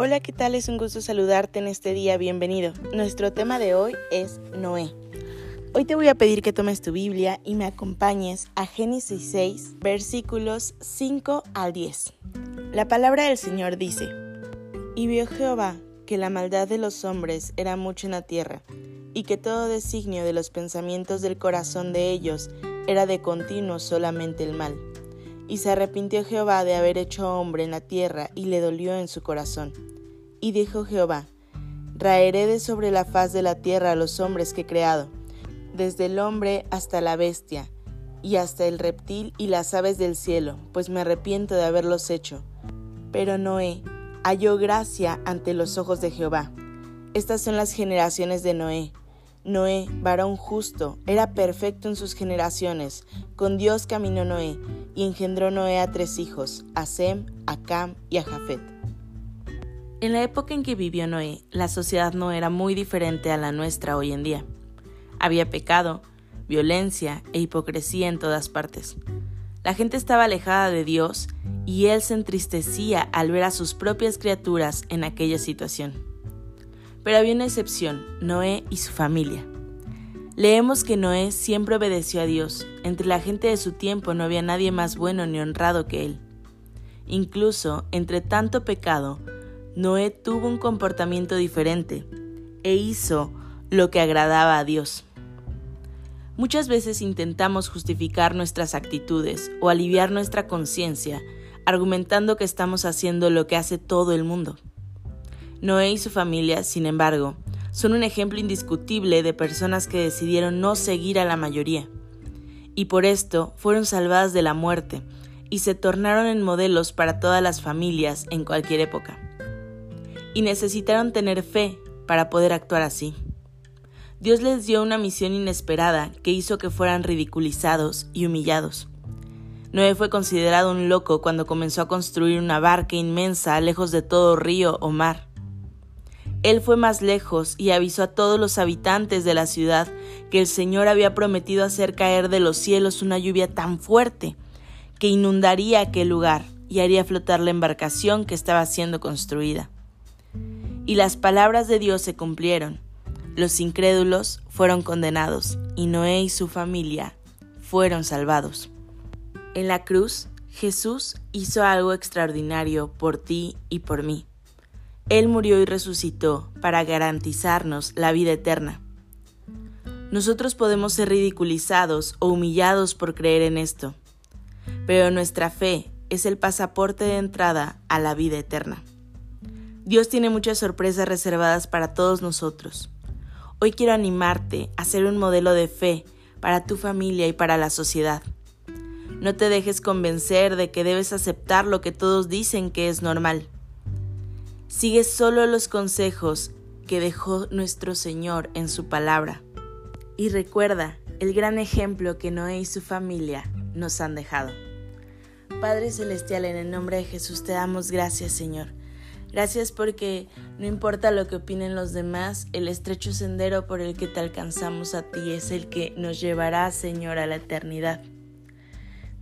Hola, ¿qué tal? Es un gusto saludarte en este día, bienvenido. Nuestro tema de hoy es Noé. Hoy te voy a pedir que tomes tu Biblia y me acompañes a Génesis 6, versículos 5 al 10. La palabra del Señor dice, Y vio Jehová que la maldad de los hombres era mucho en la tierra, y que todo designio de los pensamientos del corazón de ellos era de continuo solamente el mal. Y se arrepintió Jehová de haber hecho hombre en la tierra, y le dolió en su corazón. Y dijo Jehová, Raeré de sobre la faz de la tierra a los hombres que he creado, desde el hombre hasta la bestia, y hasta el reptil y las aves del cielo, pues me arrepiento de haberlos hecho. Pero Noé halló gracia ante los ojos de Jehová. Estas son las generaciones de Noé. Noé, varón justo, era perfecto en sus generaciones. Con Dios caminó Noé, y engendró Noé a tres hijos, a Sem, a Cam y a Jafet. En la época en que vivió Noé, la sociedad no era muy diferente a la nuestra hoy en día. Había pecado, violencia e hipocresía en todas partes. La gente estaba alejada de Dios y él se entristecía al ver a sus propias criaturas en aquella situación. Pero había una excepción, Noé y su familia. Leemos que Noé siempre obedeció a Dios. Entre la gente de su tiempo no había nadie más bueno ni honrado que él. Incluso entre tanto pecado, Noé tuvo un comportamiento diferente e hizo lo que agradaba a Dios. Muchas veces intentamos justificar nuestras actitudes o aliviar nuestra conciencia argumentando que estamos haciendo lo que hace todo el mundo. Noé y su familia, sin embargo, son un ejemplo indiscutible de personas que decidieron no seguir a la mayoría, y por esto fueron salvadas de la muerte y se tornaron en modelos para todas las familias en cualquier época y necesitaron tener fe para poder actuar así. Dios les dio una misión inesperada que hizo que fueran ridiculizados y humillados. Noé fue considerado un loco cuando comenzó a construir una barca inmensa lejos de todo río o mar. Él fue más lejos y avisó a todos los habitantes de la ciudad que el Señor había prometido hacer caer de los cielos una lluvia tan fuerte que inundaría aquel lugar y haría flotar la embarcación que estaba siendo construida. Y las palabras de Dios se cumplieron. Los incrédulos fueron condenados y Noé y su familia fueron salvados. En la cruz, Jesús hizo algo extraordinario por ti y por mí. Él murió y resucitó para garantizarnos la vida eterna. Nosotros podemos ser ridiculizados o humillados por creer en esto, pero nuestra fe es el pasaporte de entrada a la vida eterna. Dios tiene muchas sorpresas reservadas para todos nosotros. Hoy quiero animarte a ser un modelo de fe para tu familia y para la sociedad. No te dejes convencer de que debes aceptar lo que todos dicen que es normal. Sigue solo los consejos que dejó nuestro Señor en su palabra. Y recuerda el gran ejemplo que Noé y su familia nos han dejado. Padre Celestial, en el nombre de Jesús te damos gracias, Señor Gracias porque no importa lo que opinen los demás, el estrecho sendero por el que te alcanzamos a ti es el que nos llevará, Señor, a la eternidad.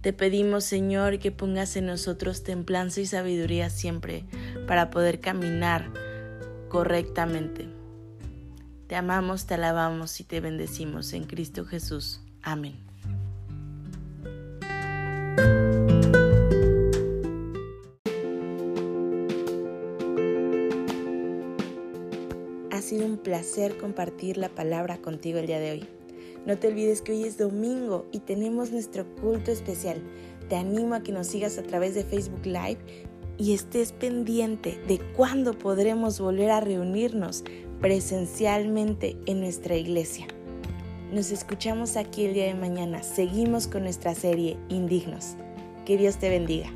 Te pedimos, Señor, que pongas en nosotros templanza y sabiduría siempre para poder caminar correctamente. Te amamos, te alabamos y te bendecimos en Cristo Jesús. Amén. sido un placer compartir la palabra contigo el día de hoy. No te olvides que hoy es domingo y tenemos nuestro culto especial. Te animo a que nos sigas a través de Facebook Live y estés pendiente de cuándo podremos volver a reunirnos presencialmente en nuestra iglesia. Nos escuchamos aquí el día de mañana. Seguimos con nuestra serie Indignos. Que Dios te bendiga.